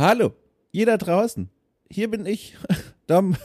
Hallo, da draußen. Hier bin ich, Dom.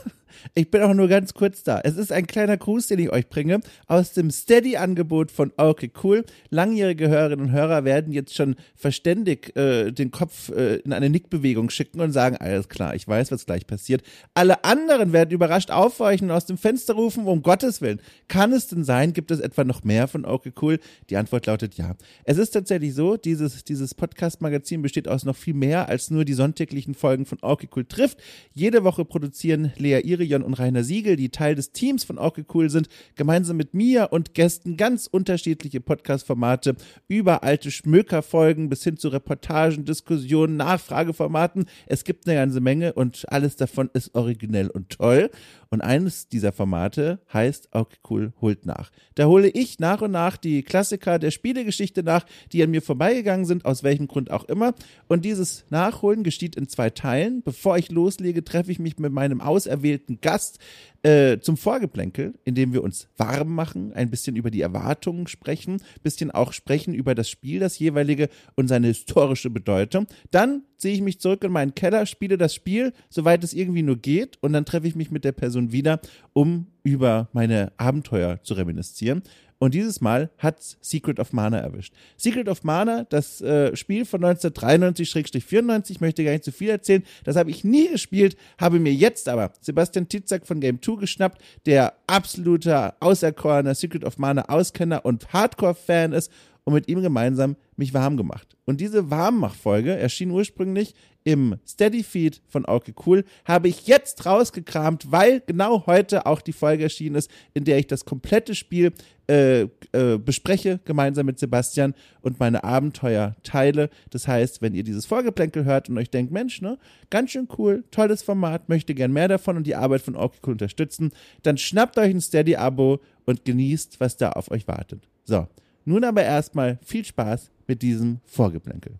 Ich bin auch nur ganz kurz da. Es ist ein kleiner Gruß, den ich euch bringe, aus dem Steady-Angebot von Okay Cool. Langjährige Hörerinnen und Hörer werden jetzt schon verständig äh, den Kopf äh, in eine Nickbewegung schicken und sagen, alles klar, ich weiß, was gleich passiert. Alle anderen werden überrascht aufweichen und aus dem Fenster rufen, um Gottes Willen. Kann es denn sein, gibt es etwa noch mehr von Okay Cool? Die Antwort lautet ja. Es ist tatsächlich so, dieses, dieses Podcast-Magazin besteht aus noch viel mehr als nur die sonntäglichen Folgen von Okay Cool trifft. Jede Woche produzieren Lea Irion und Rainer Siegel, die Teil des Teams von Okay Cool sind, gemeinsam mit mir und Gästen ganz unterschiedliche Podcast-Formate über alte Schmökerfolgen bis hin zu Reportagen, Diskussionen, Nachfrageformaten. Es gibt eine ganze Menge und alles davon ist originell und toll. Und eines dieser Formate heißt Okay Cool holt nach. Da hole ich nach und nach die Klassiker der Spielegeschichte nach, die an mir vorbeigegangen sind, aus welchem Grund auch immer. Und dieses Nachholen geschieht in zwei Teilen. Bevor ich loslege, treffe ich mich mit meinem auserwählten Gast äh, zum Vorgeplänkel, indem wir uns warm machen, ein bisschen über die Erwartungen sprechen, bisschen auch sprechen über das Spiel, das jeweilige und seine historische Bedeutung. Dann ziehe ich mich zurück in meinen Keller, spiele das Spiel, soweit es irgendwie nur geht, und dann treffe ich mich mit der Person wieder, um über meine Abenteuer zu reminiszieren. Und dieses Mal hat Secret of Mana erwischt. Secret of Mana, das äh, Spiel von 1993-94, möchte gar nicht zu viel erzählen. Das habe ich nie gespielt, habe mir jetzt aber Sebastian Titzak von Game 2 geschnappt, der absoluter, auserkorener Secret of Mana Auskenner und Hardcore-Fan ist und mit ihm gemeinsam mich warm gemacht. Und diese Warmmachfolge erschien ursprünglich im Steady Feed von Okay Cool, habe ich jetzt rausgekramt, weil genau heute auch die Folge erschienen ist, in der ich das komplette Spiel äh, äh, bespreche, gemeinsam mit Sebastian und meine Abenteuer teile. Das heißt, wenn ihr dieses Vorgeplänkel hört und euch denkt, Mensch, ne, ganz schön cool, tolles Format, möchte gern mehr davon und die Arbeit von Okay Cool unterstützen, dann schnappt euch ein Steady-Abo und genießt, was da auf euch wartet. So, nun aber erstmal viel Spaß mit diesem Vorgeplänkel.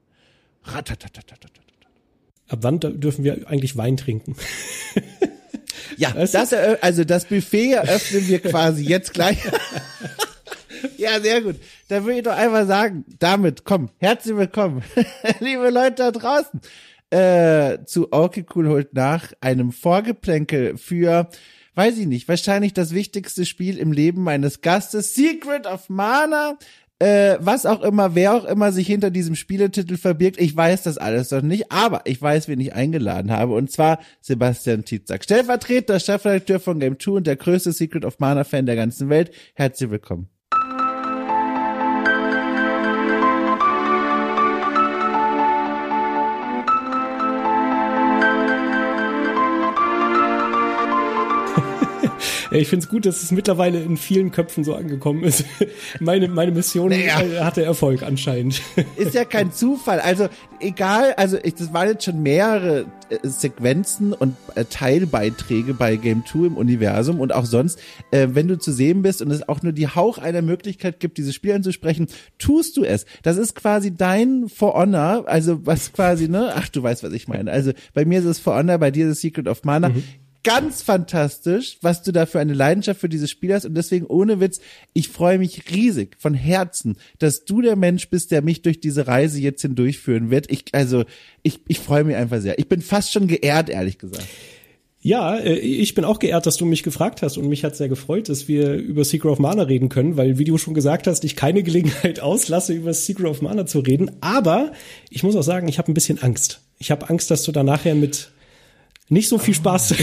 Ab wann dürfen wir eigentlich Wein trinken? ja, das, also das Buffet eröffnen wir quasi jetzt gleich. ja, sehr gut. Dann würde ich doch einfach sagen, damit, komm, herzlich willkommen, liebe Leute da draußen, äh, zu Okay Cool holt nach einem Vorgeplänkel für weiß ich nicht, wahrscheinlich das wichtigste Spiel im Leben meines Gastes, Secret of Mana. Äh, was auch immer, wer auch immer sich hinter diesem Spieletitel verbirgt, ich weiß das alles noch nicht, aber ich weiß, wen ich eingeladen habe, und zwar Sebastian Tietzak, Stellvertreter, Chefredakteur von Game 2 und der größte Secret of Mana Fan der ganzen Welt. Herzlich willkommen. Ich finde es gut, dass es mittlerweile in vielen Köpfen so angekommen ist. meine, meine Mission naja. Äh, hatte Erfolg anscheinend. Ist ja kein Zufall. Also egal, also ich, das waren jetzt schon mehrere äh, Sequenzen und äh, Teilbeiträge bei Game 2 im Universum und auch sonst, äh, wenn du zu sehen bist und es auch nur die Hauch einer Möglichkeit gibt, dieses Spiel anzusprechen, tust du es. Das ist quasi dein For Honor, also was quasi, ne? Ach, du weißt, was ich meine. Also bei mir ist es For Honor, bei dir ist es Secret of Mana. Mhm ganz fantastisch, was du da für eine Leidenschaft für dieses Spiel hast. Und deswegen, ohne Witz, ich freue mich riesig von Herzen, dass du der Mensch bist, der mich durch diese Reise jetzt hindurchführen wird. Ich, also, ich, ich freue mich einfach sehr. Ich bin fast schon geehrt, ehrlich gesagt. Ja, äh, ich bin auch geehrt, dass du mich gefragt hast und mich hat sehr gefreut, dass wir über Secret of Mana reden können, weil, wie du schon gesagt hast, ich keine Gelegenheit auslasse, über Secret of Mana zu reden. Aber ich muss auch sagen, ich habe ein bisschen Angst. Ich habe Angst, dass du da nachher mit nicht so viel Spaß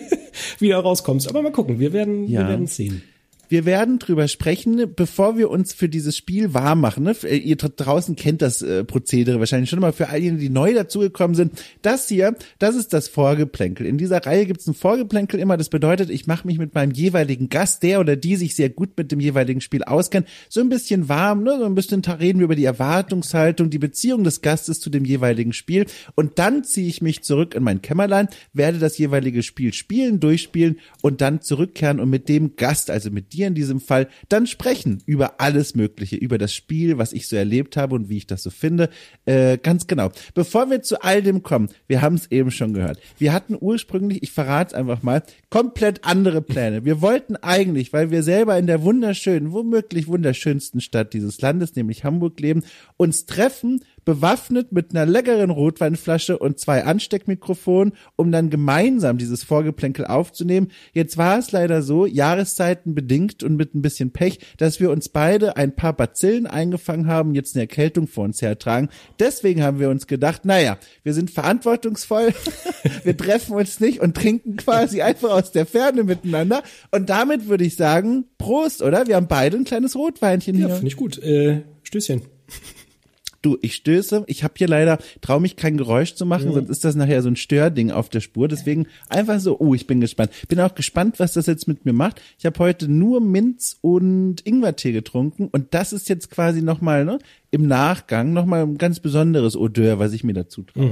wieder rauskommst. Aber mal gucken, wir werden, ja. wir werden sehen. Wir werden drüber sprechen, bevor wir uns für dieses Spiel warm machen. Ne? Ihr draußen kennt das äh, Prozedere wahrscheinlich schon mal für all jene, die neu dazugekommen sind. Das hier, das ist das Vorgeplänkel. In dieser Reihe gibt es ein Vorgeplänkel immer. Das bedeutet, ich mache mich mit meinem jeweiligen Gast, der oder die sich sehr gut mit dem jeweiligen Spiel auskennt, so ein bisschen warm, ne? so ein bisschen reden wir über die Erwartungshaltung, die Beziehung des Gastes zu dem jeweiligen Spiel. Und dann ziehe ich mich zurück in mein Kämmerlein, werde das jeweilige Spiel spielen, durchspielen und dann zurückkehren und mit dem Gast, also mit dir, dir in diesem Fall dann sprechen über alles Mögliche, über das Spiel, was ich so erlebt habe und wie ich das so finde. Äh, ganz genau. Bevor wir zu all dem kommen, wir haben es eben schon gehört. Wir hatten ursprünglich, ich verrate es einfach mal, komplett andere Pläne. Wir wollten eigentlich, weil wir selber in der wunderschönen, womöglich wunderschönsten Stadt dieses Landes, nämlich Hamburg leben, uns treffen, bewaffnet mit einer leckeren Rotweinflasche und zwei Ansteckmikrofonen, um dann gemeinsam dieses Vorgeplänkel aufzunehmen. Jetzt war es leider so, Jahreszeiten bedingt und mit ein bisschen Pech, dass wir uns beide ein paar Bazillen eingefangen haben, jetzt eine Erkältung vor uns hertragen. Deswegen haben wir uns gedacht, naja, wir sind verantwortungsvoll, wir treffen uns nicht und trinken quasi einfach aus der Ferne miteinander. Und damit würde ich sagen, Prost, oder? Wir haben beide ein kleines Rotweinchen Ja, hier. finde ich gut. Äh, Stößchen. Du, ich stöße. Ich habe hier leider, traue mich kein Geräusch zu machen, sonst ist das nachher so ein Störding auf der Spur. Deswegen einfach so, oh, ich bin gespannt. Bin auch gespannt, was das jetzt mit mir macht. Ich habe heute nur Minz und Ingwertee getrunken und das ist jetzt quasi nochmal ne, im Nachgang nochmal ein ganz besonderes Odeur, was ich mir dazu traue.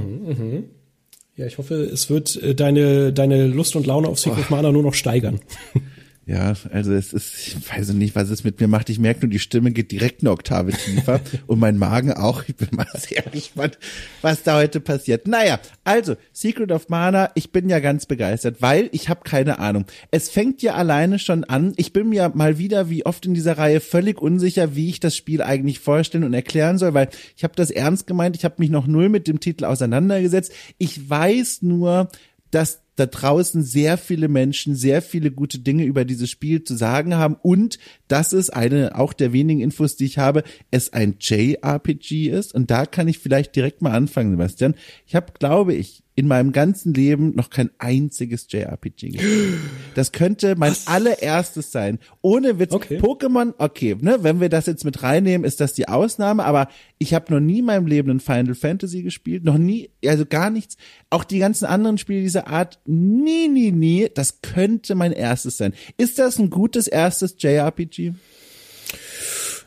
Ja, ich hoffe, es wird äh, deine, deine Lust und Laune auf Secret Mana nur noch steigern. Ja, also es ist, ich weiß nicht, was es mit mir macht. Ich merke nur, die Stimme geht direkt eine Oktave tiefer und mein Magen auch. Ich bin mal sehr gespannt, was da heute passiert. Naja, also Secret of Mana, ich bin ja ganz begeistert, weil ich habe keine Ahnung. Es fängt ja alleine schon an. Ich bin mir mal wieder, wie oft in dieser Reihe, völlig unsicher, wie ich das Spiel eigentlich vorstellen und erklären soll, weil ich habe das ernst gemeint. Ich habe mich noch null mit dem Titel auseinandergesetzt. Ich weiß nur, dass da draußen sehr viele Menschen sehr viele gute Dinge über dieses Spiel zu sagen haben und dass es eine auch der wenigen Infos, die ich habe, es ein JRPG ist und da kann ich vielleicht direkt mal anfangen, Sebastian. Ich habe, glaube ich, in meinem ganzen Leben noch kein einziges JRPG gespielt. Das könnte mein allererstes sein. Ohne Witz. Okay. Pokémon, okay, ne, wenn wir das jetzt mit reinnehmen, ist das die Ausnahme, aber ich habe noch nie in meinem Leben ein Final Fantasy gespielt, noch nie, also gar nichts. Auch die ganzen anderen Spiele dieser Art, nie, nie, nie. Das könnte mein erstes sein. Ist das ein gutes erstes JRPG?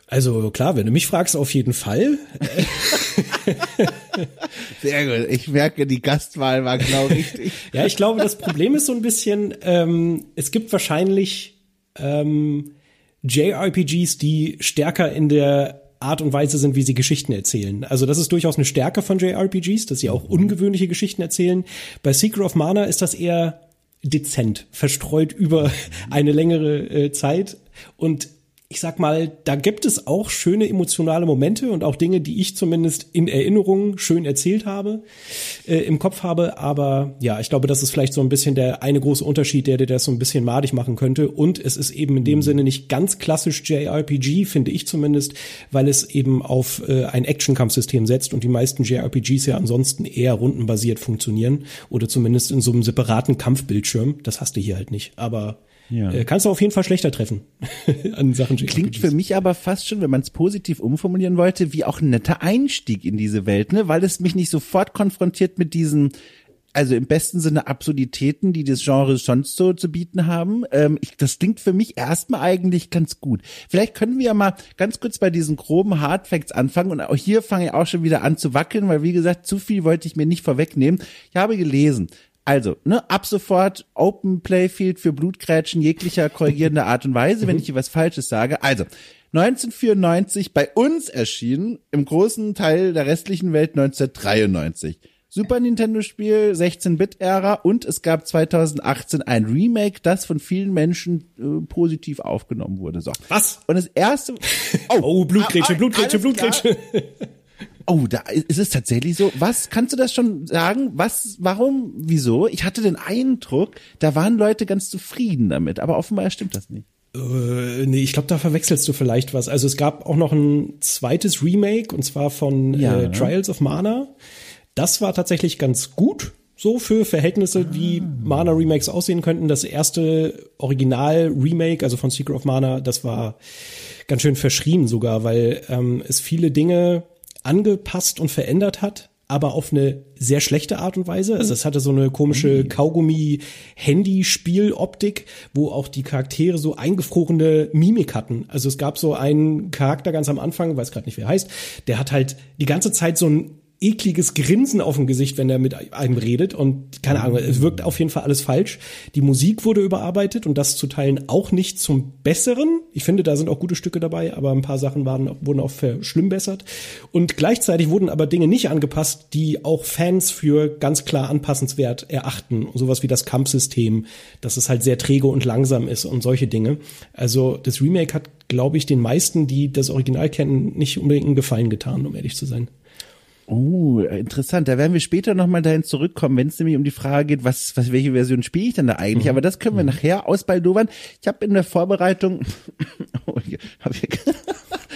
Also klar, wenn du mich fragst, auf jeden Fall. Sehr gut. Ich merke, die Gastwahl war genau richtig. Ja, ich glaube, das Problem ist so ein bisschen, ähm, es gibt wahrscheinlich ähm, JRPGs, die stärker in der Art und Weise sind, wie sie Geschichten erzählen. Also das ist durchaus eine Stärke von JRPGs, dass sie auch ungewöhnliche Geschichten erzählen. Bei Secret of Mana ist das eher dezent, verstreut über eine längere äh, Zeit und ich sag mal, da gibt es auch schöne emotionale Momente und auch Dinge, die ich zumindest in Erinnerung schön erzählt habe, äh, im Kopf habe. Aber ja, ich glaube, das ist vielleicht so ein bisschen der eine große Unterschied, der dir das so ein bisschen madig machen könnte. Und es ist eben in dem Sinne nicht ganz klassisch JRPG, finde ich zumindest, weil es eben auf äh, ein Action-Kampfsystem setzt und die meisten JRPGs ja ansonsten eher rundenbasiert funktionieren oder zumindest in so einem separaten Kampfbildschirm. Das hast du hier halt nicht. Aber Ja. äh, kannst du auf jeden Fall schlechter treffen an Sachen. Klingt für mich aber fast schon, wenn man es positiv umformulieren wollte, wie auch ein netter Einstieg in diese Welt, ne? Weil es mich nicht sofort konfrontiert mit diesen, also im besten Sinne Absurditäten, die das Genre sonst so zu bieten haben. Ähm, ich, das klingt für mich erstmal eigentlich ganz gut. Vielleicht können wir ja mal ganz kurz bei diesen groben Hardfacts anfangen und auch hier fange ich auch schon wieder an zu wackeln, weil wie gesagt, zu viel wollte ich mir nicht vorwegnehmen. Ich habe gelesen, also, ne, ab sofort Open Playfield für Blutkrätschen jeglicher korrigierender Art und Weise, wenn ich hier was Falsches sage. Also, 1994 bei uns erschienen, im großen Teil der restlichen Welt 1993. Super Nintendo Spiel, 16-Bit-Ära und es gab 2018 ein Remake, das von vielen Menschen äh, positiv aufgenommen wurde. So. Was? Und das erste. Oh, Blutgrätsche, ah, ah, Blutgrätsche. Blutgrätsche. Oh, da ist es tatsächlich so. Was kannst du das schon sagen? Was, warum, wieso? Ich hatte den Eindruck, da waren Leute ganz zufrieden damit, aber offenbar stimmt das nicht. Äh, nee, ich glaube, da verwechselst du vielleicht was. Also es gab auch noch ein zweites Remake und zwar von Ja. äh, Trials of Mana. Das war tatsächlich ganz gut. So für Verhältnisse, wie Mana-Remakes aussehen könnten. Das erste Original-Remake, also von Secret of Mana, das war ganz schön verschrien sogar, weil ähm, es viele Dinge angepasst und verändert hat, aber auf eine sehr schlechte Art und Weise. Also es hatte so eine komische Kaugummi-Handy-Spiel-Optik, wo auch die Charaktere so eingefrorene Mimik hatten. Also es gab so einen Charakter ganz am Anfang, weiß gerade nicht, wer er heißt, der hat halt die ganze Zeit so ein ekliges Grinsen auf dem Gesicht, wenn er mit einem redet und keine Ahnung, es wirkt auf jeden Fall alles falsch. Die Musik wurde überarbeitet und das zu teilen auch nicht zum Besseren. Ich finde, da sind auch gute Stücke dabei, aber ein paar Sachen waren, wurden auch verschlimmbessert. Und gleichzeitig wurden aber Dinge nicht angepasst, die auch Fans für ganz klar anpassenswert erachten. Sowas wie das Kampfsystem, dass es halt sehr träge und langsam ist und solche Dinge. Also das Remake hat, glaube ich, den meisten, die das Original kennen, nicht unbedingt einen Gefallen getan, um ehrlich zu sein. Oh, interessant. Da werden wir später nochmal dahin zurückkommen, wenn es nämlich um die Frage geht, was, was, welche Version spiele ich denn da eigentlich? Mhm. Aber das können wir mhm. nachher ausbaldowern. Ich habe in der Vorbereitung, oh, hab ich,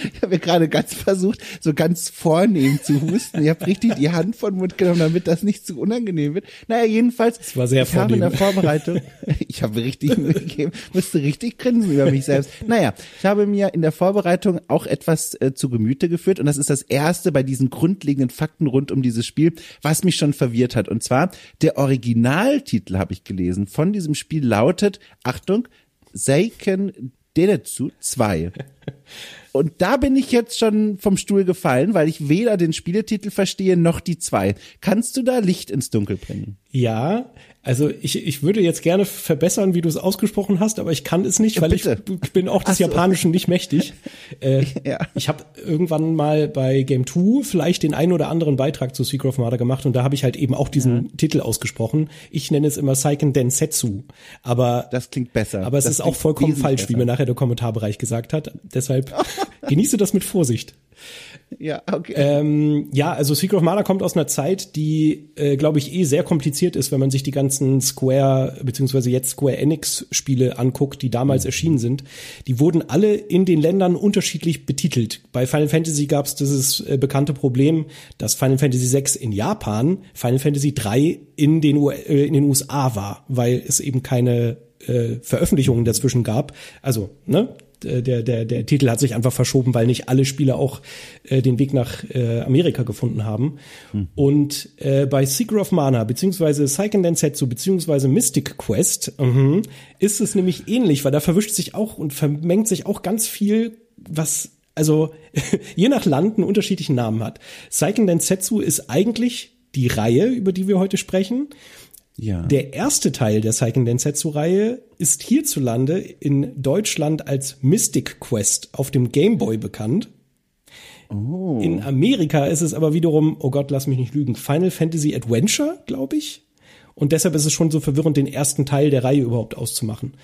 ich habe gerade ganz versucht, so ganz vornehm zu husten. Ich habe richtig die Hand von Mund genommen, damit das nicht zu unangenehm wird. Naja, jedenfalls, das war sehr ich habe in der Vorbereitung, ich habe richtig gegeben, musste richtig grinsen über mich selbst. Naja, ich habe mir in der Vorbereitung auch etwas äh, zu Gemüte geführt und das ist das erste bei diesen grundlegenden Fakten rund um dieses Spiel, was mich schon verwirrt hat. Und zwar, der Originaltitel habe ich gelesen von diesem Spiel lautet, Achtung, Seiken Denetsu 2. Und da bin ich jetzt schon vom Stuhl gefallen, weil ich weder den Spieletitel verstehe noch die zwei. Kannst du da Licht ins Dunkel bringen? Ja, also ich, ich würde jetzt gerne verbessern, wie du es ausgesprochen hast, aber ich kann es nicht, weil Bitte. ich bin auch des so. Japanischen nicht mächtig. Äh, ja. Ich habe irgendwann mal bei Game 2 vielleicht den einen oder anderen Beitrag zu Secret of Mana gemacht und da habe ich halt eben auch diesen mhm. Titel ausgesprochen. Ich nenne es immer Seiken Densetsu, aber das klingt besser. Aber es das ist auch vollkommen falsch, besser. wie mir nachher der Kommentarbereich gesagt hat. Deshalb genieße das mit Vorsicht. Ja, okay. Ähm, ja, also Secret of Mana kommt aus einer Zeit, die, äh, glaube ich, eh sehr kompliziert ist, wenn man sich die ganzen Square, beziehungsweise jetzt Square Enix Spiele anguckt, die damals mhm. erschienen sind. Die wurden alle in den Ländern unterschiedlich betitelt. Bei Final Fantasy gab es dieses äh, bekannte Problem, dass Final Fantasy VI in Japan, Final Fantasy III in den, U äh, in den USA war, weil es eben keine äh, Veröffentlichungen dazwischen gab. Also, ne, der, der, der Titel hat sich einfach verschoben, weil nicht alle Spieler auch äh, den Weg nach äh, Amerika gefunden haben. Hm. Und äh, bei Secret of Mana, beziehungsweise Seiken Densetsu, beziehungsweise Mystic Quest, uh ist es nämlich ähnlich, weil da verwischt sich auch und vermengt sich auch ganz viel, was also je nach Land einen unterschiedlichen Namen hat. Seiken Densetsu ist eigentlich die Reihe, über die wir heute sprechen. Ja. Der erste Teil der Seiken Densetsu-Reihe ist hierzulande in Deutschland als Mystic Quest auf dem Game Boy bekannt. Oh. In Amerika ist es aber wiederum, oh Gott, lass mich nicht lügen, Final Fantasy Adventure, glaube ich. Und deshalb ist es schon so verwirrend, den ersten Teil der Reihe überhaupt auszumachen.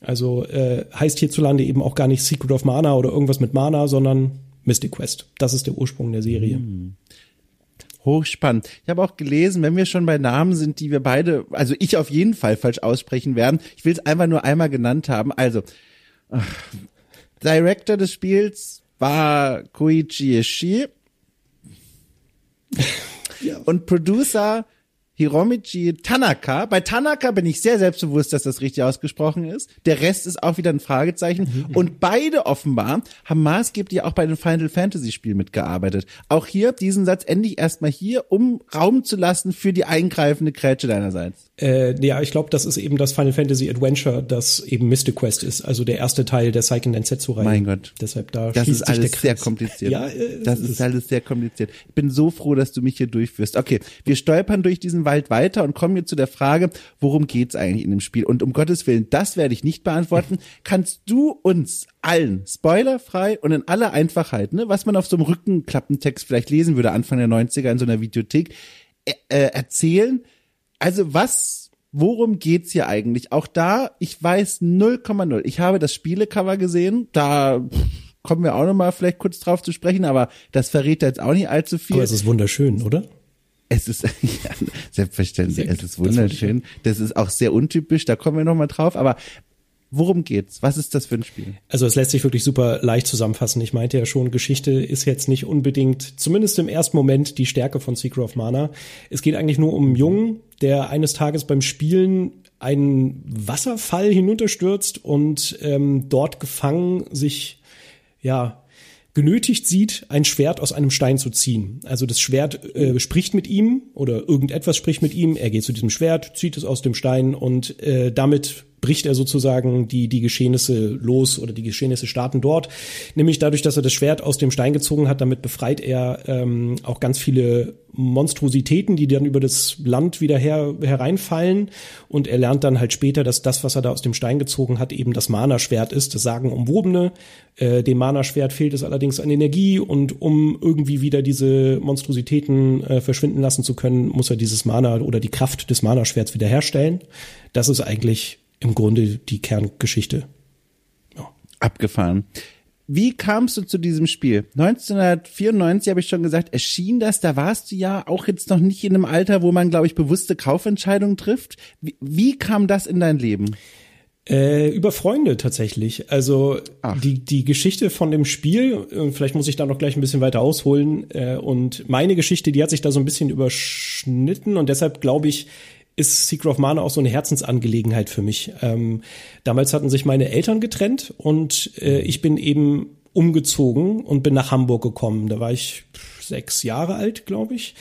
Also äh, heißt hierzulande eben auch gar nicht Secret of Mana oder irgendwas mit Mana, sondern Mystic Quest. Das ist der Ursprung der Serie. Hm hochspannend. Ich habe auch gelesen, wenn wir schon bei Namen sind, die wir beide, also ich auf jeden Fall falsch aussprechen werden. Ich will es einfach nur einmal genannt haben. Also, ach, Director des Spiels war Koichi Ishii. ja. Und Producer Hiromichi Tanaka. Bei Tanaka bin ich sehr selbstbewusst, dass das richtig ausgesprochen ist. Der Rest ist auch wieder ein Fragezeichen. Mhm. Und beide offenbar haben maßgeblich auch bei den Final Fantasy Spielen mitgearbeitet. Auch hier diesen Satz endlich erstmal hier, um Raum zu lassen für die eingreifende Grätsche deinerseits. Äh, ja, ich glaube, das ist eben das Final Fantasy Adventure, das eben Mystic Quest ist, also der erste Teil der Seiken Densetsu-Reihe. Mein Gott. Deshalb da Das ist alles sehr kompliziert. Ja, äh, das ist, ist alles sehr kompliziert. Ich bin so froh, dass du mich hier durchführst. Okay, wir stolpern durch diesen Wald weiter und kommen jetzt zu der Frage, worum geht's eigentlich in dem Spiel? Und um Gottes Willen, das werde ich nicht beantworten. Kannst du uns allen spoilerfrei und in aller Einfachheit, ne, was man auf so einem Rückenklappentext vielleicht lesen würde Anfang der 90er in so einer Videothek, äh, äh erzählen, also was, worum geht's hier eigentlich? Auch da, ich weiß 0,0. Ich habe das Spielecover gesehen, da kommen wir auch noch mal vielleicht kurz drauf zu sprechen, aber das verrät jetzt auch nicht allzu viel. Aber es ist wunderschön, oder? Es ist, ja, selbstverständlich, es ist wunderschön. Das, das ist auch sehr untypisch, da kommen wir noch mal drauf, aber Worum geht's? Was ist das für ein Spiel? Also es lässt sich wirklich super leicht zusammenfassen. Ich meinte ja schon, Geschichte ist jetzt nicht unbedingt, zumindest im ersten Moment, die Stärke von Secret of Mana. Es geht eigentlich nur um einen Jungen, der eines Tages beim Spielen einen Wasserfall hinunterstürzt und ähm, dort gefangen sich ja genötigt sieht, ein Schwert aus einem Stein zu ziehen. Also das Schwert äh, spricht mit ihm oder irgendetwas spricht mit ihm. Er geht zu diesem Schwert, zieht es aus dem Stein und äh, damit bricht er sozusagen die, die Geschehnisse los oder die Geschehnisse starten dort. Nämlich dadurch, dass er das Schwert aus dem Stein gezogen hat, damit befreit er ähm, auch ganz viele Monstrositäten, die dann über das Land wieder her, hereinfallen. Und er lernt dann halt später, dass das, was er da aus dem Stein gezogen hat, eben das Mana-Schwert ist, das Sagenumwobene. Äh, dem Mana-Schwert fehlt es allerdings an Energie und um irgendwie wieder diese Monstrositäten äh, verschwinden lassen zu können, muss er dieses Mana oder die Kraft des Mana-Schwerts wiederherstellen. Das ist eigentlich im Grunde die Kerngeschichte. Ja. Abgefahren. Wie kamst du zu diesem Spiel? 1994 habe ich schon gesagt, erschien das, da warst du ja auch jetzt noch nicht in einem Alter, wo man, glaube ich, bewusste Kaufentscheidungen trifft. Wie, wie kam das in dein Leben? Äh, über Freunde tatsächlich. Also die, die Geschichte von dem Spiel, äh, vielleicht muss ich da noch gleich ein bisschen weiter ausholen. Äh, und meine Geschichte, die hat sich da so ein bisschen überschnitten und deshalb glaube ich, ist Secret of Mana auch so eine Herzensangelegenheit für mich. Ähm, damals hatten sich meine Eltern getrennt und äh, ich bin eben umgezogen und bin nach Hamburg gekommen. Da war ich sechs Jahre alt, glaube ich.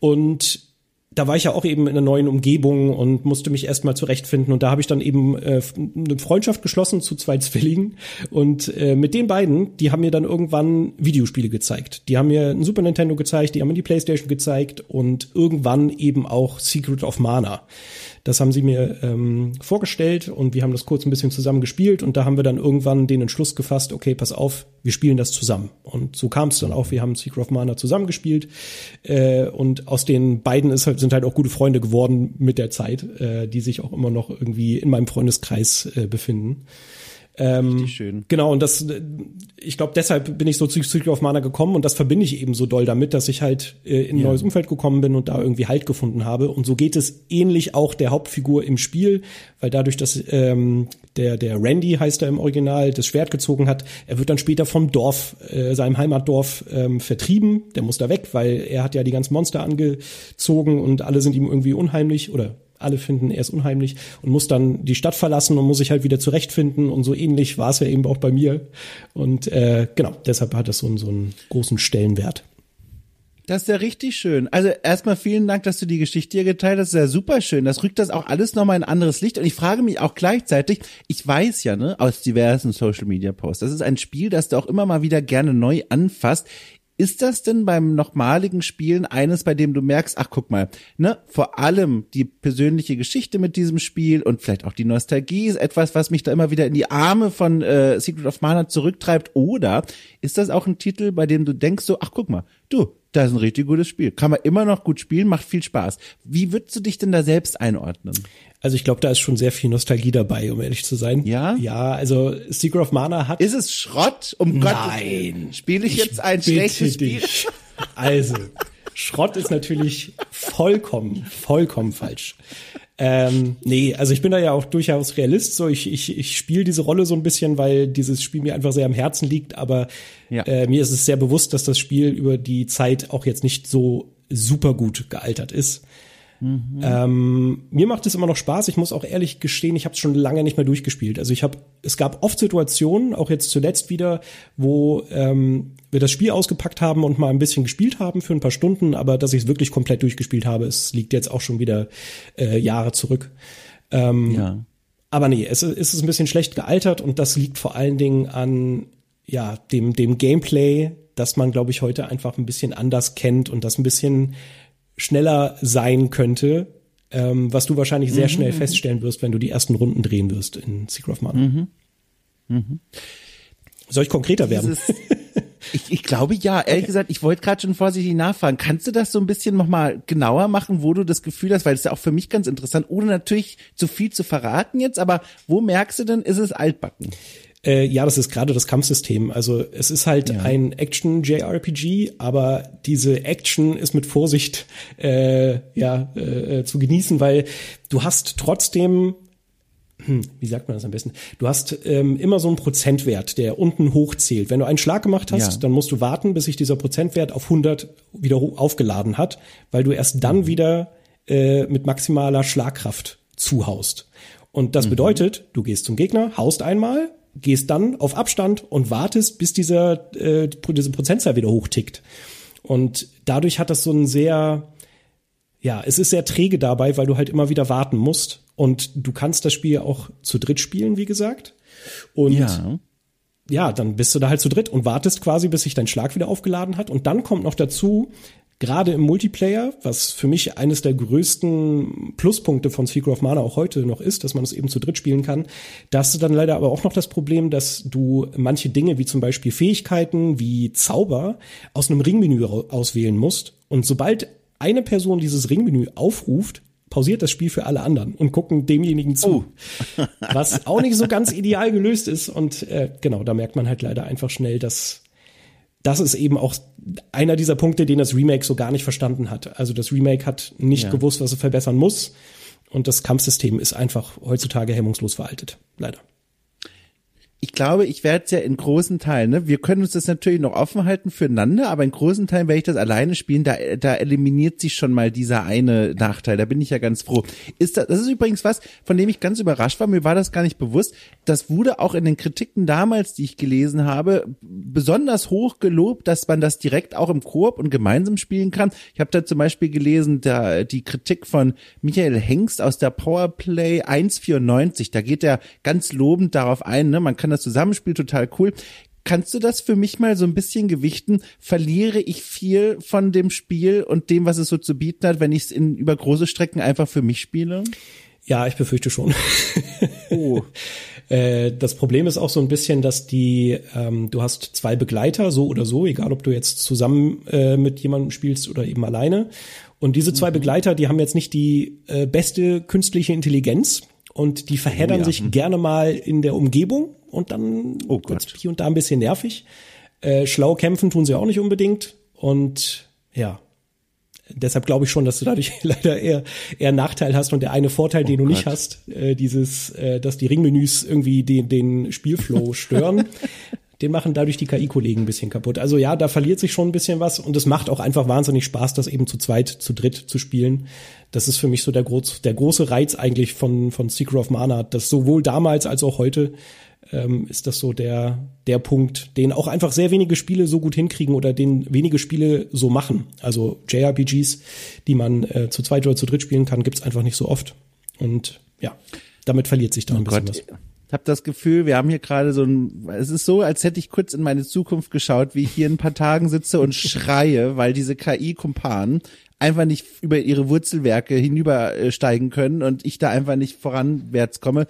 Und da war ich ja auch eben in einer neuen Umgebung und musste mich erstmal zurechtfinden. Und da habe ich dann eben äh, eine Freundschaft geschlossen zu zwei Zwillingen. Und äh, mit den beiden, die haben mir dann irgendwann Videospiele gezeigt. Die haben mir ein Super Nintendo gezeigt, die haben mir die Playstation gezeigt und irgendwann eben auch Secret of Mana. Das haben sie mir ähm, vorgestellt und wir haben das kurz ein bisschen zusammen gespielt und da haben wir dann irgendwann den Entschluss gefasst, okay, pass auf, wir spielen das zusammen. Und so kam es dann auch. Wir haben Secret of Mana zusammengespielt äh, und aus den beiden ist halt, sind halt auch gute Freunde geworden mit der Zeit, äh, die sich auch immer noch irgendwie in meinem Freundeskreis äh, befinden. Ähm, schön. Genau, und das, ich glaube, deshalb bin ich so zu Secret of Mana gekommen und das verbinde ich eben so doll damit, dass ich halt äh, in ein ja. neues Umfeld gekommen bin und da irgendwie Halt gefunden habe. Und so geht es ähnlich auch der Hauptfigur im Spiel, weil dadurch, dass ähm, der, der Randy heißt er im Original, das Schwert gezogen hat, er wird dann später vom Dorf, äh, seinem Heimatdorf ähm, vertrieben. Der muss da weg, weil er hat ja die ganzen Monster angezogen und alle sind ihm irgendwie unheimlich oder alle finden, er unheimlich und muss dann die Stadt verlassen und muss sich halt wieder zurechtfinden und so ähnlich war es ja eben auch bei mir. Und äh, genau, deshalb hat es so, einen, so einen großen Stellenwert. Das ist ja richtig schön. Also erstmal vielen Dank, dass du die Geschichte hier geteilt hast. Das ist ja super schön. Das rückt das auch alles nochmal in ein anderes Licht. Und ich frage mich auch gleichzeitig, ich weiß ja, ne, aus diversen Social Media Posts, das ist ein Spiel, das du auch immer mal wieder gerne neu anfasst. Ist das denn beim nochmaligen Spielen eines, bei dem du merkst, ach guck mal, ne, vor allem die persönliche Geschichte mit diesem Spiel und vielleicht auch die Nostalgie ist etwas, was mich da immer wieder in die Arme von äh, Secret of Mana zurücktreibt? Oder ist das auch ein Titel, bei dem du denkst so, ach guck mal, du, das ist ein richtig gutes Spiel. Kann man immer noch gut spielen, macht viel Spaß. Wie würdest du dich denn da selbst einordnen? Also ich glaube, da ist schon sehr viel Nostalgie dabei, um ehrlich zu sein. Ja? Ja, also Secret of Mana hat. Ist es Schrott? Um. Gottes Willen. Spiele ich, ich jetzt ein schlechtes Spiel? Dich. Also, Schrott ist natürlich vollkommen, vollkommen falsch. Ähm, nee, also ich bin da ja auch durchaus Realist. So, ich, ich, ich spiele diese Rolle so ein bisschen, weil dieses Spiel mir einfach sehr am Herzen liegt, aber ja. äh, mir ist es sehr bewusst, dass das Spiel über die Zeit auch jetzt nicht so super gut gealtert ist. Mhm. Ähm, mir macht es immer noch Spaß. Ich muss auch ehrlich gestehen, ich habe es schon lange nicht mehr durchgespielt. Also ich habe, es gab oft Situationen, auch jetzt zuletzt wieder, wo ähm, wir das Spiel ausgepackt haben und mal ein bisschen gespielt haben für ein paar Stunden, aber dass ich es wirklich komplett durchgespielt habe, es liegt jetzt auch schon wieder äh, Jahre zurück. Ähm, ja. Aber nee, es, es ist ein bisschen schlecht gealtert und das liegt vor allen Dingen an ja dem dem Gameplay, dass man glaube ich heute einfach ein bisschen anders kennt und das ein bisschen schneller sein könnte, ähm, was du wahrscheinlich sehr mhm, schnell mhm. feststellen wirst, wenn du die ersten Runden drehen wirst in Secret of Mana. Mhm. Mhm. Soll ich konkreter werden? ich, ich glaube ja, ehrlich okay. gesagt, ich wollte gerade schon vorsichtig nachfragen. Kannst du das so ein bisschen nochmal genauer machen, wo du das Gefühl hast, weil das ist ja auch für mich ganz interessant, ohne natürlich zu viel zu verraten jetzt, aber wo merkst du denn, ist es altbacken? Äh, ja, das ist gerade das Kampfsystem. Also es ist halt ja. ein Action-JRPG, aber diese Action ist mit Vorsicht äh, ja äh, äh, zu genießen, weil du hast trotzdem hm, wie sagt man das am besten? Du hast ähm, immer so einen Prozentwert, der unten hochzählt. Wenn du einen Schlag gemacht hast, ja. dann musst du warten, bis sich dieser Prozentwert auf 100 wieder aufgeladen hat, weil du erst dann mhm. wieder äh, mit maximaler Schlagkraft zuhaust. Und das mhm. bedeutet, du gehst zum Gegner, haust einmal, gehst dann auf Abstand und wartest, bis dieser äh, diese Prozentzahl wieder hochtickt. Und dadurch hat das so ein sehr, ja, es ist sehr träge dabei, weil du halt immer wieder warten musst. Und du kannst das Spiel auch zu dritt spielen, wie gesagt. Und ja. ja, dann bist du da halt zu dritt und wartest quasi, bis sich dein Schlag wieder aufgeladen hat. Und dann kommt noch dazu, gerade im Multiplayer, was für mich eines der größten Pluspunkte von Secret of Mana auch heute noch ist, dass man es eben zu dritt spielen kann, da hast du dann leider aber auch noch das Problem, dass du manche Dinge wie zum Beispiel Fähigkeiten wie Zauber aus einem Ringmenü auswählen musst. Und sobald eine Person dieses Ringmenü aufruft, pausiert das Spiel für alle anderen und gucken demjenigen zu. Oh. was auch nicht so ganz ideal gelöst ist. Und äh, genau, da merkt man halt leider einfach schnell, dass das ist eben auch einer dieser Punkte, den das Remake so gar nicht verstanden hat. Also das Remake hat nicht ja. gewusst, was es verbessern muss. Und das Kampfsystem ist einfach heutzutage hemmungslos veraltet. Leider ich glaube, ich werde es ja in großen Teilen, ne? Wir können uns das natürlich noch offen halten füreinander, aber in großen Teilen werde ich das alleine spielen. Da, da eliminiert sich schon mal dieser eine Nachteil. Da bin ich ja ganz froh. Ist das, das ist übrigens was, von dem ich ganz überrascht war. Mir war das gar nicht bewusst. Das wurde auch in den Kritiken damals, die ich gelesen habe, besonders hoch gelobt, dass man das direkt auch im Koop und gemeinsam spielen kann. Ich habe da zum Beispiel gelesen, da die Kritik von Michael Hengst aus der Powerplay 194. Da geht er ganz lobend darauf ein, ne? Man kann das Zusammenspiel total cool. Kannst du das für mich mal so ein bisschen gewichten? Verliere ich viel von dem Spiel und dem, was es so zu bieten hat, wenn ich es in über große Strecken einfach für mich spiele? Ja, ich befürchte schon. Oh. Äh, das Problem ist auch so ein bisschen, dass die, ähm, du hast zwei Begleiter, so oder so, egal ob du jetzt zusammen äh, mit jemandem spielst oder eben alleine. Und diese zwei mhm. Begleiter, die haben jetzt nicht die äh, beste künstliche Intelligenz und die verheddern oh, ja. sich gerne mal in der Umgebung und dann oh wird's hier und da ein bisschen nervig. Äh, schlau kämpfen tun sie auch nicht unbedingt und ja, deshalb glaube ich schon, dass du dadurch leider eher eher Nachteil hast und der eine Vorteil, oh den du Gott. nicht hast, äh, dieses, äh, dass die Ringmenüs irgendwie den den Spielflow stören. den machen dadurch die KI-Kollegen ein bisschen kaputt. Also ja, da verliert sich schon ein bisschen was und es macht auch einfach wahnsinnig Spaß, das eben zu zweit, zu dritt zu spielen. Das ist für mich so der, groß, der große Reiz eigentlich von, von Secret of Mana, dass sowohl damals als auch heute ähm, ist das so der, der Punkt, den auch einfach sehr wenige Spiele so gut hinkriegen oder den wenige Spiele so machen. Also JRPGs, die man äh, zu zweit oder zu dritt spielen kann, gibt's einfach nicht so oft. Und ja, damit verliert sich da oh ein bisschen Gott. was. Ich habe das Gefühl, wir haben hier gerade so ein, es ist so, als hätte ich kurz in meine Zukunft geschaut, wie ich hier in ein paar Tagen sitze und schreie, weil diese KI-Kumpanen einfach nicht über ihre Wurzelwerke hinübersteigen können und ich da einfach nicht voranwärts komme.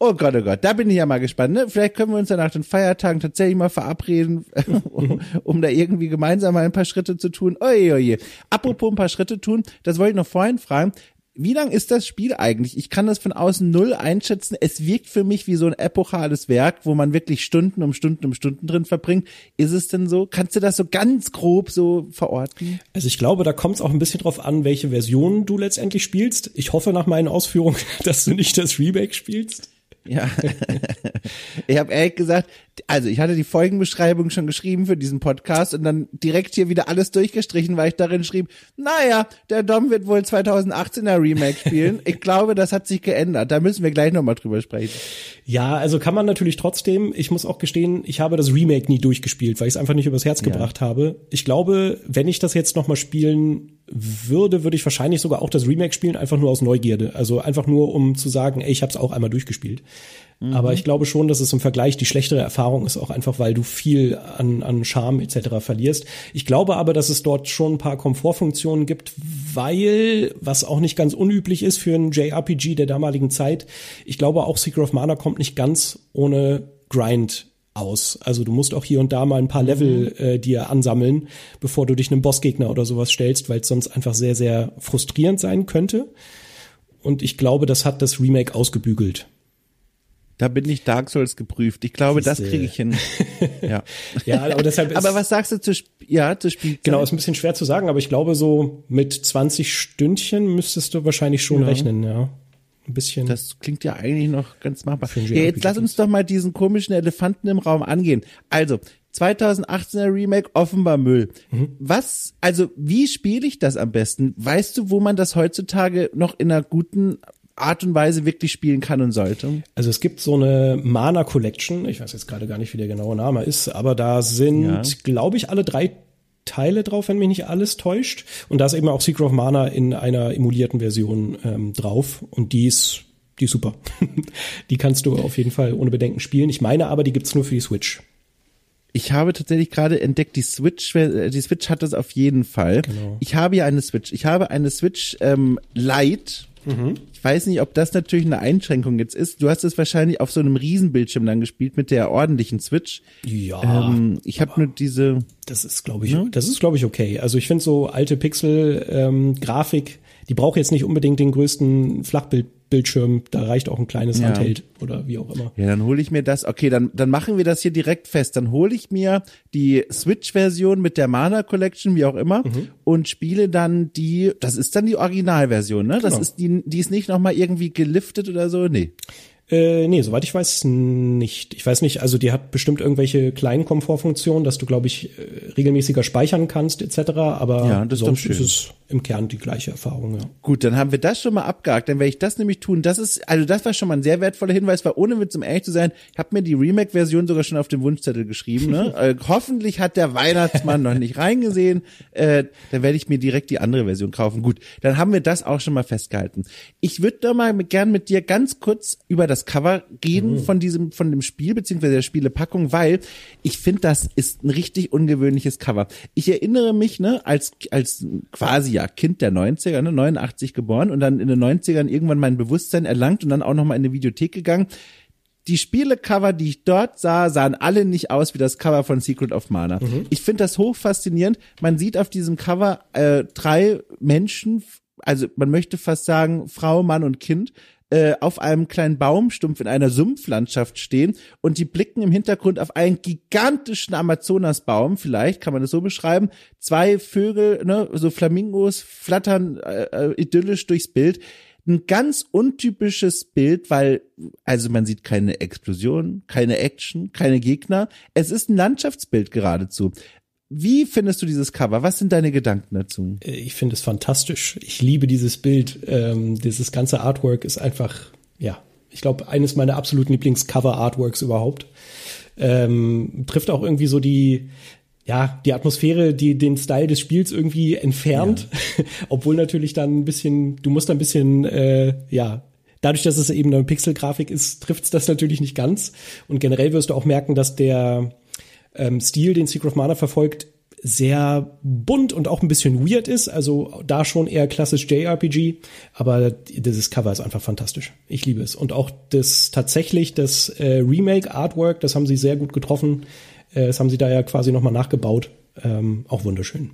Oh Gott, oh Gott, da bin ich ja mal gespannt. Ne? Vielleicht können wir uns ja nach den Feiertagen tatsächlich mal verabreden, um, um da irgendwie gemeinsam mal ein paar Schritte zu tun. Oje, oje. Apropos ein paar Schritte tun, das wollte ich noch vorhin fragen. Wie lang ist das Spiel eigentlich? Ich kann das von außen null einschätzen. Es wirkt für mich wie so ein epochales Werk, wo man wirklich Stunden um Stunden um Stunden drin verbringt. Ist es denn so? Kannst du das so ganz grob so verorten? Also ich glaube, da kommt es auch ein bisschen drauf an, welche Version du letztendlich spielst. Ich hoffe nach meinen Ausführungen, dass du nicht das Remake spielst. Ja. ich habe ehrlich gesagt, also ich hatte die Folgenbeschreibung schon geschrieben für diesen Podcast und dann direkt hier wieder alles durchgestrichen, weil ich darin schrieb, naja, der Dom wird wohl 2018er Remake spielen. ich glaube, das hat sich geändert. Da müssen wir gleich nochmal drüber sprechen. Ja, also kann man natürlich trotzdem, ich muss auch gestehen, ich habe das Remake nie durchgespielt, weil ich es einfach nicht übers Herz ja. gebracht habe. Ich glaube, wenn ich das jetzt nochmal spielen würde, würde ich wahrscheinlich sogar auch das Remake spielen, einfach nur aus Neugierde. Also einfach nur, um zu sagen, ey, ich habe es auch einmal durchgespielt. Mhm. Aber ich glaube schon, dass es im Vergleich die schlechtere Erfahrung ist, auch einfach, weil du viel an, an Charme etc. verlierst. Ich glaube aber, dass es dort schon ein paar Komfortfunktionen gibt, weil, was auch nicht ganz unüblich ist für ein JRPG der damaligen Zeit, ich glaube auch Secret of Mana kommt nicht ganz ohne Grind aus. Also du musst auch hier und da mal ein paar Level mhm. äh, dir ansammeln, bevor du dich einem Bossgegner oder sowas stellst, weil es sonst einfach sehr, sehr frustrierend sein könnte. Und ich glaube, das hat das Remake ausgebügelt. Da bin ich Dark Souls geprüft. Ich glaube, das, das kriege ich hin. ja. ja, aber deshalb ist, Aber was sagst du zu, ja, zu Spielzeit? Genau, ist ein bisschen schwer zu sagen, aber ich glaube, so mit 20 Stündchen müsstest du wahrscheinlich schon ja. rechnen, ja. Ein bisschen. Das klingt ja eigentlich noch ganz machbar. Ja, jetzt lass uns doch mal diesen komischen Elefanten im Raum angehen. Also, 2018er Remake offenbar Müll. Mhm. Was, also wie spiele ich das am besten? Weißt du, wo man das heutzutage noch in einer guten Art und Weise wirklich spielen kann und sollte? Also es gibt so eine Mana Collection, ich weiß jetzt gerade gar nicht, wie der genaue Name ist, aber da sind, ja. glaube ich, alle drei Teile drauf, wenn mich nicht alles täuscht. Und da ist eben auch Secret of Mana in einer emulierten Version ähm, drauf. Und die ist, die ist super. die kannst du auf jeden Fall ohne Bedenken spielen. Ich meine aber, die gibt's nur für die Switch. Ich habe tatsächlich gerade entdeckt, die Switch, äh, die Switch hat das auf jeden Fall. Genau. Ich habe ja eine Switch. Ich habe eine Switch ähm, Lite Mhm. Ich weiß nicht, ob das natürlich eine Einschränkung jetzt ist. Du hast es wahrscheinlich auf so einem Riesenbildschirm dann gespielt mit der ordentlichen Switch. Ja. Ähm, ich habe nur diese. Das ist, glaube ich, ja? das ist, glaube ich, okay. Also ich finde so alte Pixel-Grafik, ähm, die braucht jetzt nicht unbedingt den größten Flachbildbildschirm, da reicht auch ein kleines Ja. Handheld oder wie auch immer. Ja, dann hole ich mir das. Okay, dann, dann machen wir das hier direkt fest. Dann hole ich mir die Switch-Version mit der Mana Collection, wie auch immer, Mhm. und spiele dann die, das ist dann die Originalversion, ne? Das Genau. ist die, die ist nicht nochmal irgendwie geliftet oder so, nee. Äh, nee, soweit ich weiß nicht. Ich weiß nicht, also die hat bestimmt irgendwelche kleinen Komfortfunktionen, dass du, glaube ich, äh, regelmäßiger speichern kannst, etc. Aber Ja, das ist sonst schön. ist es im Kern die gleiche Erfahrung, ja. Gut, dann haben wir das schon mal abgehakt. Dann werde ich das nämlich tun. Das ist, also das war schon mal ein sehr wertferner Hinweis, weil ohne Witz, um ehrlich zu sein, ich habe mir die Remake-Version sogar schon auf den Wunschzettel geschrieben. Ne? äh, hoffentlich hat der Weihnachtsmann noch nicht reingesehen. Äh, dann werde ich mir direkt die andere Version kaufen. Gut, dann haben wir das auch schon mal festgehalten. Ich würde doch mal mit, gern mit dir ganz kurz über das Cover reden von diesem, von dem Spiel, beziehungsweise der Spielepackung, weil ich finde, das ist ein richtig ungewöhnliches Cover. Ich erinnere mich, ne, als, als quasi ja Kind der 90er, ne, 89 geboren und dann in den 90ern irgendwann mein Bewusstsein erlangt und dann auch nochmal in eine Videothek gegangen. Die Spielecover, die ich dort sah, sahen alle nicht aus wie das Cover von Secret of Mana. Ich finde das hoch faszinierend. Man sieht auf diesem Cover äh, drei Menschen, also man möchte fast sagen Frau, Mann und Kind, äh, auf einem kleinen Baumstumpf in einer Sumpflandschaft stehen und die blicken im Hintergrund auf einen gigantischen Amazonasbaum, vielleicht kann man das so beschreiben. Zwei Vögel, ne, so Flamingos flattern äh, äh, idyllisch durchs Bild. Ein ganz untypisches Bild, weil, also man sieht keine Explosion, keine Action, keine Gegner. Es ist ein Landschaftsbild geradezu. Wie findest du dieses Cover? Was sind deine Gedanken dazu? Äh, Ich finde es fantastisch. Ich liebe dieses Bild. Ähm, dieses ganze Artwork ist einfach, ja, ich glaube, eines meiner absoluten Lieblings-Cover-Artworks überhaupt. Ähm, trifft auch irgendwie so die, ja, die Atmosphäre, die den Style des Spiels irgendwie entfernt. Obwohl natürlich dann ein bisschen, du musst ein bisschen, äh, ja, dadurch, dass es eben eine Pixelgrafik ist, trifft es das natürlich nicht ganz. Und generell wirst du auch merken, dass der ähm, Stil, den Secret of Mana verfolgt, sehr bunt und auch ein bisschen weird ist. Also da schon eher klassisch JRPG, aber dieses Cover ist einfach fantastisch. Ich liebe es. Und auch das tatsächlich das äh, Remake Artwork, das haben sie sehr gut getroffen. Äh, das haben sie da ja quasi nochmal nachgebaut. Ähm, auch wunderschön.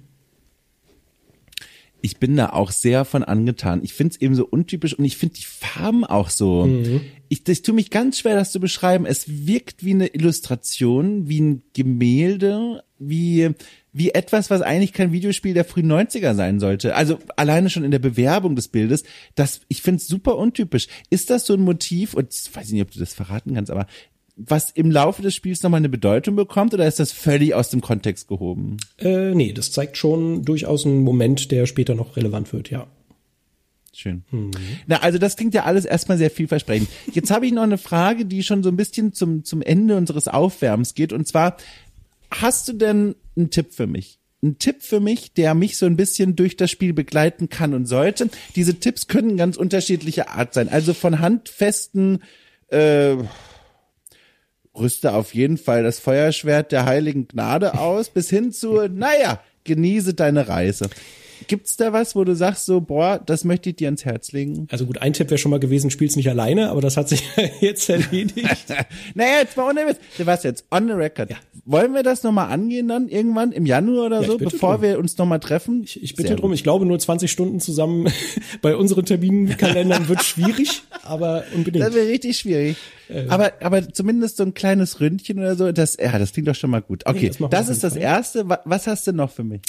ich bin da auch sehr von angetan. Ich finde es eben so untypisch und ich finde die Farben auch so. Ich, ich tue mich ganz schwer, das zu beschreiben. Es wirkt wie eine Illustration, wie ein Gemälde, wie, wie etwas, was eigentlich kein Videospiel der frühen 90er sein sollte. Also alleine schon in der Bewerbung des Bildes. Das, ich finde es super untypisch. Ist das so ein Motiv, und ich weiß nicht, ob du das verraten kannst, aber was im Laufe des Spiels nochmal eine Bedeutung bekommt oder ist das völlig aus dem Kontext gehoben? Äh, nee, das zeigt schon durchaus einen Moment, der später noch relevant wird, ja. Schön. Na, also das klingt ja alles erstmal sehr vielversprechend. Jetzt habe ich noch eine Frage, die schon so ein bisschen zum, zum Ende unseres Aufwärms geht. Und zwar, hast du denn einen Tipp für mich? Ein Tipp für mich, der mich so ein bisschen durch das Spiel begleiten kann und sollte. Diese Tipps können ganz unterschiedlicher Art sein. Also von handfesten, äh, rüste auf jeden Fall das Feuerschwert der heiligen Gnade aus, bis hin zu, naja, genieße deine Reise. Gibt's da was, wo du sagst so, boah, das möchte ich dir ans Herz legen? Also gut, ein Tipp wäre schon mal gewesen, spiel's nicht alleine, aber das hat sich jetzt erledigt. naja, jetzt mal ohne Witz. Du warst jetzt on the record. Ja. Wollen wir das nochmal angehen dann irgendwann im Januar oder Ja, so, bevor drum. wir uns nochmal treffen? Ich, ich bitte Sehr drum, gut. ich glaube nur 20 Stunden zusammen bei unseren Terminkalendern wird schwierig, aber unbedingt. Das wäre richtig schwierig. Aber, aber zumindest so ein kleines Ründchen oder so, das, ja, das klingt doch schon mal gut. Okay, das machen das, auf ist das. Erste. Wa- Was hast du noch für mich?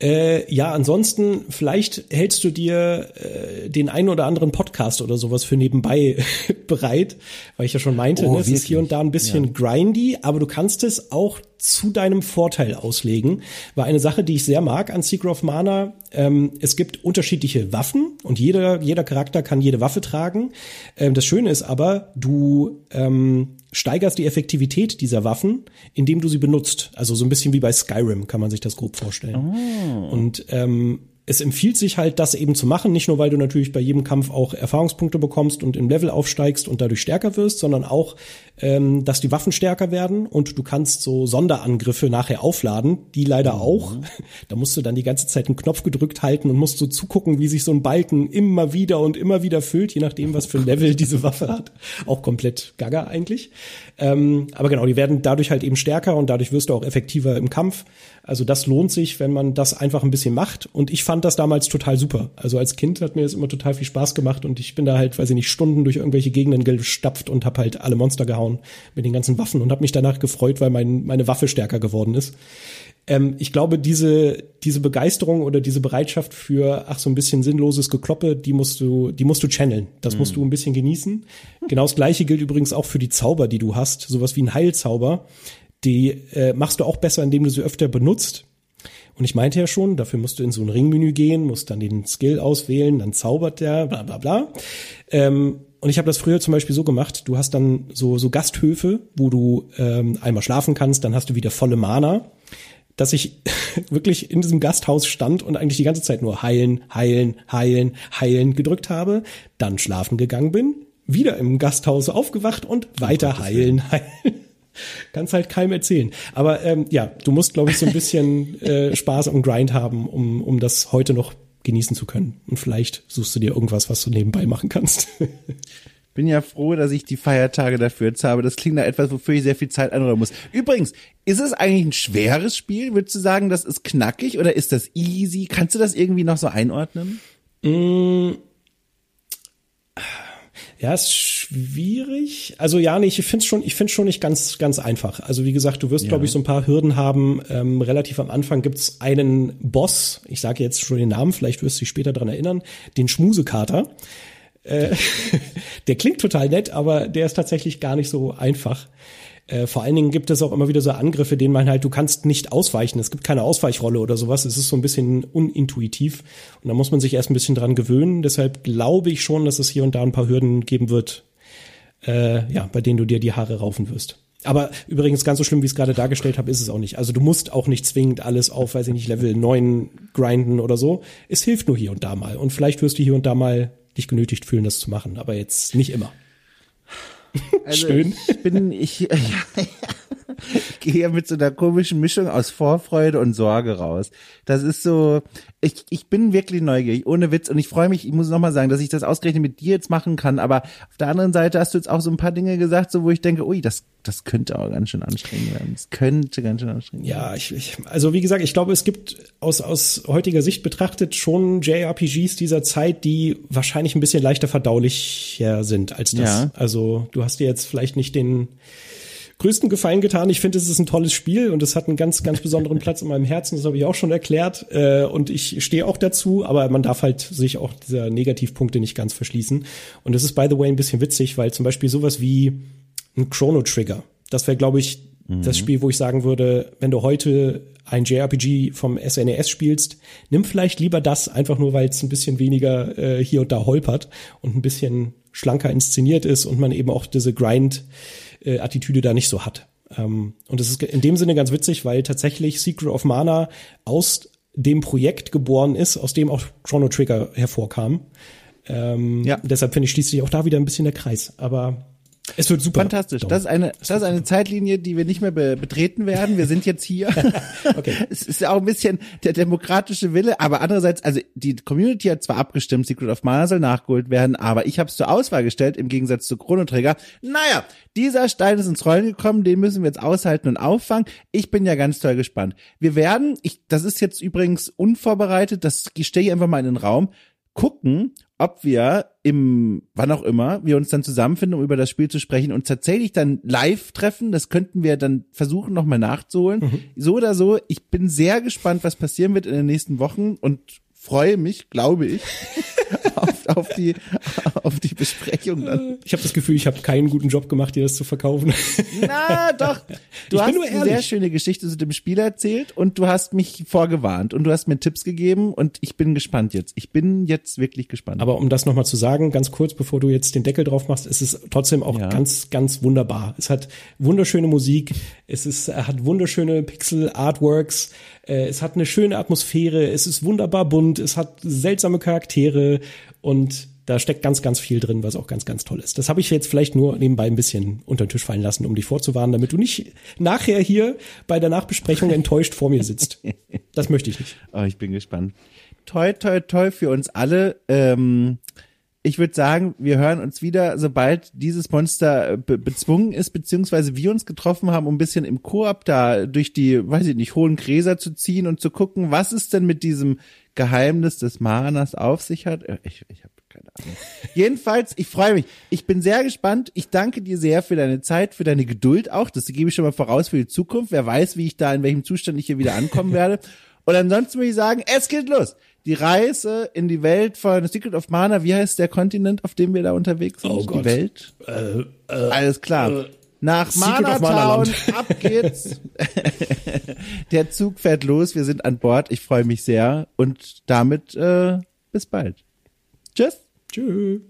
Äh, ja, ansonsten, vielleicht hältst du dir äh, den einen oder anderen Podcast oder sowas für nebenbei bereit, weil ich ja schon meinte, Oh, ne, es ist hier und da ein bisschen grindy, aber du kannst es auch zu deinem Vorteil auslegen. War eine Sache, die ich sehr mag an Secret of Mana. Ähm, es gibt unterschiedliche Waffen und jeder, jeder Charakter kann jede Waffe tragen. Ähm, das Schöne ist aber, du ähm, steigerst die Effektivität dieser Waffen, indem du sie benutzt. Also so ein bisschen wie bei Skyrim kann man sich das grob vorstellen. Und ähm, es empfiehlt sich halt, das eben zu machen, nicht nur, weil du natürlich bei jedem Kampf auch Erfahrungspunkte bekommst und im Level aufsteigst und dadurch stärker wirst, sondern auch, ähm, dass die Waffen stärker werden und du kannst so Sonderangriffe nachher aufladen, die leider auch. Da musst du dann die ganze Zeit einen Knopf gedrückt halten und musst so zugucken, wie sich so ein Balken immer wieder und immer wieder füllt, je nachdem, was für ein Level diese Waffe hat. Auch komplett gaga eigentlich. Ähm, aber genau, die werden dadurch halt eben stärker und dadurch wirst du auch effektiver im Kampf. Also das lohnt sich, wenn man das einfach ein bisschen macht. Und ich fand das damals total super. Also als Kind hat mir das immer total viel Spaß gemacht und ich bin da halt, weiß ich nicht, Stunden durch irgendwelche Gegenden gestapft und habe halt alle Monster gehauen mit den ganzen Waffen und habe mich danach gefreut, weil mein, meine Waffe stärker geworden ist. Ähm, ich glaube, diese, diese Begeisterung oder diese Bereitschaft für, ach, so ein bisschen sinnloses Gekloppe, die musst du, die musst du channeln. Das mhm. musst du ein bisschen genießen. Genau das Gleiche gilt übrigens auch für die Zauber, die du hast. Sowas wie ein Heilzauber. Die äh, machst du auch besser, indem du sie öfter benutzt. Und ich meinte ja schon, dafür musst du in so ein Ringmenü gehen, musst dann den Skill auswählen, dann zaubert der, bla bla bla. Ähm, und ich habe das früher zum Beispiel so gemacht, du hast dann so, so Gasthöfe, wo du ähm, einmal schlafen kannst, dann hast du wieder volle Mana dass ich wirklich in diesem Gasthaus stand und eigentlich die ganze Zeit nur heilen, heilen, heilen, heilen gedrückt habe, dann schlafen gegangen bin, wieder im Gasthaus aufgewacht und weiter oh heilen, heilen. Kannst halt keinem erzählen. Aber ähm, ja, du musst, glaube ich, so ein bisschen äh, Spaß und Grind haben, um, um das heute noch genießen zu können. Und vielleicht suchst du dir irgendwas, was du nebenbei machen kannst. bin ja froh, dass ich die Feiertage dafür jetzt habe. Das klingt nach etwas, wofür ich sehr viel Zeit einräumen muss. Übrigens, ist es eigentlich ein schweres Spiel? Würdest du sagen, das ist knackig oder ist das easy? Kannst du das irgendwie noch so einordnen? Mm. Ja, ist schwierig. Also ja, nee, ich finde schon, ich finde schon nicht ganz, ganz einfach. Also wie gesagt, du wirst, ja. glaube ich, so ein paar Hürden haben. Ähm, relativ am Anfang gibt's einen Boss. Ich sage jetzt schon den Namen, vielleicht wirst du dich später dran erinnern. Den Schmusekater. Äh, der klingt total nett, aber der ist tatsächlich gar nicht so einfach. Äh, vor allen Dingen gibt es auch immer wieder so Angriffe, denen man halt, du kannst nicht ausweichen. Es gibt keine Ausweichrolle oder sowas. Es ist so ein bisschen unintuitiv. Und da muss man sich erst ein bisschen dran gewöhnen. Deshalb glaube ich schon, dass es hier und da ein paar Hürden geben wird, äh, ja, bei denen du dir die Haare raufen wirst. Aber übrigens ganz so schlimm, wie ich es gerade dargestellt habe, ist es auch nicht. Also du musst auch nicht zwingend alles auf, weiß ich nicht, Level 9 grinden oder so. Es hilft nur hier und da mal. Und vielleicht wirst du hier und da mal dich genötigt fühlen, das zu machen, aber jetzt nicht immer. Also Schön. Ich bin, ich, ja, ich gehe mit so einer komischen Mischung aus Vorfreude und Sorge raus. Das ist so, ich, ich bin wirklich neugierig, ohne Witz. Und ich freue mich, ich muss nochmal sagen, dass ich das ausgerechnet mit dir jetzt machen kann. Aber auf der anderen Seite hast du jetzt auch so ein paar Dinge gesagt, so wo ich denke, ui, das, das könnte auch ganz schön anstrengend werden. Das könnte ganz schön anstrengend werden. Ja, ich, ich, also wie gesagt, ich glaube, es gibt aus, aus heutiger Sicht betrachtet schon JRPGs dieser Zeit, die wahrscheinlich ein bisschen leichter verdaulicher sind als das. Ja. Also du hast dir jetzt vielleicht nicht den größten Gefallen getan. Ich finde, es ist ein tolles Spiel und es hat einen ganz, ganz besonderen Platz in meinem Herzen. Das habe ich auch schon erklärt. Äh, und ich stehe auch dazu, aber man darf halt sich auch dieser Negativpunkte nicht ganz verschließen. Und es ist, by the way, ein bisschen witzig, weil zum Beispiel sowas wie ein Chrono Trigger, das wäre, glaube ich, mhm. das Spiel, wo ich sagen würde, wenn du heute ein JRPG vom SNES e spielst, nimm vielleicht lieber das, einfach nur, weil es ein bisschen weniger äh, hier und da holpert und ein bisschen schlanker inszeniert ist und man eben auch diese Grind äh, Attitüde da nicht so hat. Ähm, und es ist in dem Sinne ganz witzig, weil tatsächlich Secret of Mana aus dem Projekt geboren ist, aus dem auch Chrono Trigger hervorkam. Ähm, ja. Deshalb finde ich schließt sich auch da wieder ein bisschen der Kreis. Aber es wird super. Fantastisch. Das ist eine, das ist eine Zeitlinie, die wir nicht mehr be betreten werden. Wir sind jetzt hier. okay. Es ist ja auch ein bisschen der demokratische Wille, aber andererseits, also die Community hat zwar abgestimmt, Secret of Mana soll nachgeholt werden, aber ich habe es zur Auswahl gestellt im Gegensatz zu Chrono Trigger. Naja, dieser Stein ist ins Rollen gekommen, den müssen wir jetzt aushalten und auffangen. Ich bin ja ganz toll gespannt. Wir werden, ich, das ist jetzt übrigens unvorbereitet, das stelle ich einfach mal in den Raum gucken, ob wir im, wann auch immer, wir uns dann zusammenfinden, um über das Spiel zu sprechen und tatsächlich dann live treffen. Das könnten wir dann versuchen, nochmal nachzuholen. Mhm. So oder so, ich bin sehr gespannt, was passieren wird in den nächsten Wochen und freue mich, glaube ich, auf, auf, die, auf die Besprechung dann. Ich habe das Gefühl, ich habe keinen guten Job gemacht, dir das zu verkaufen. Na, doch. Du ich hast eine sehr schöne Geschichte zu dem Spiel erzählt und du hast mich vorgewarnt und du hast mir Tipps gegeben und ich bin gespannt jetzt. Ich bin jetzt wirklich gespannt. Aber um das nochmal zu sagen, ganz kurz, bevor du jetzt den Deckel drauf machst, es ist trotzdem auch ja. ganz, ganz wunderbar. Es hat wunderschöne Musik, es ist, hat wunderschöne Pixel-Artworks, äh, es hat eine schöne Atmosphäre, es ist wunderbar bunt, es hat seltsame Charaktere und da steckt ganz, ganz viel drin, was auch ganz, ganz toll ist. Das habe ich jetzt vielleicht nur nebenbei ein bisschen unter den Tisch fallen lassen, um dich vorzuwarnen, damit du nicht nachher hier bei der Nachbesprechung enttäuscht vor mir sitzt. Das möchte ich nicht. Oh, ich bin gespannt. Toi, toi, toi für uns alle. Ähm ich würde sagen, wir hören uns wieder, sobald dieses Monster äh, be bezwungen ist, beziehungsweise wir uns getroffen haben, um ein bisschen im Koop da durch die, weiß ich nicht, hohen Gräser zu ziehen und zu gucken, was es denn mit diesem Geheimnis des Manas auf sich hat. Äh, ich, ich habe keine Ahnung. Jedenfalls, ich freue mich. Ich bin sehr gespannt. Ich danke dir sehr für deine Zeit, für deine Geduld auch. Das gebe ich schon mal voraus für die Zukunft. Wer weiß, wie ich da, in welchem Zustand ich hier wieder ankommen werde. Und ansonsten würde ich sagen, es geht los die Reise in die Welt von Secret of Mana. Wie heißt der Kontinent, auf dem wir da unterwegs sind? Oh Gott. Die Welt? Äh, äh, Alles klar. äh, Nach Mana Town, ab geht's. der Zug fährt los, wir sind an Bord. Ich freue mich sehr und damit äh, bis bald. Tschüss. Tschüss.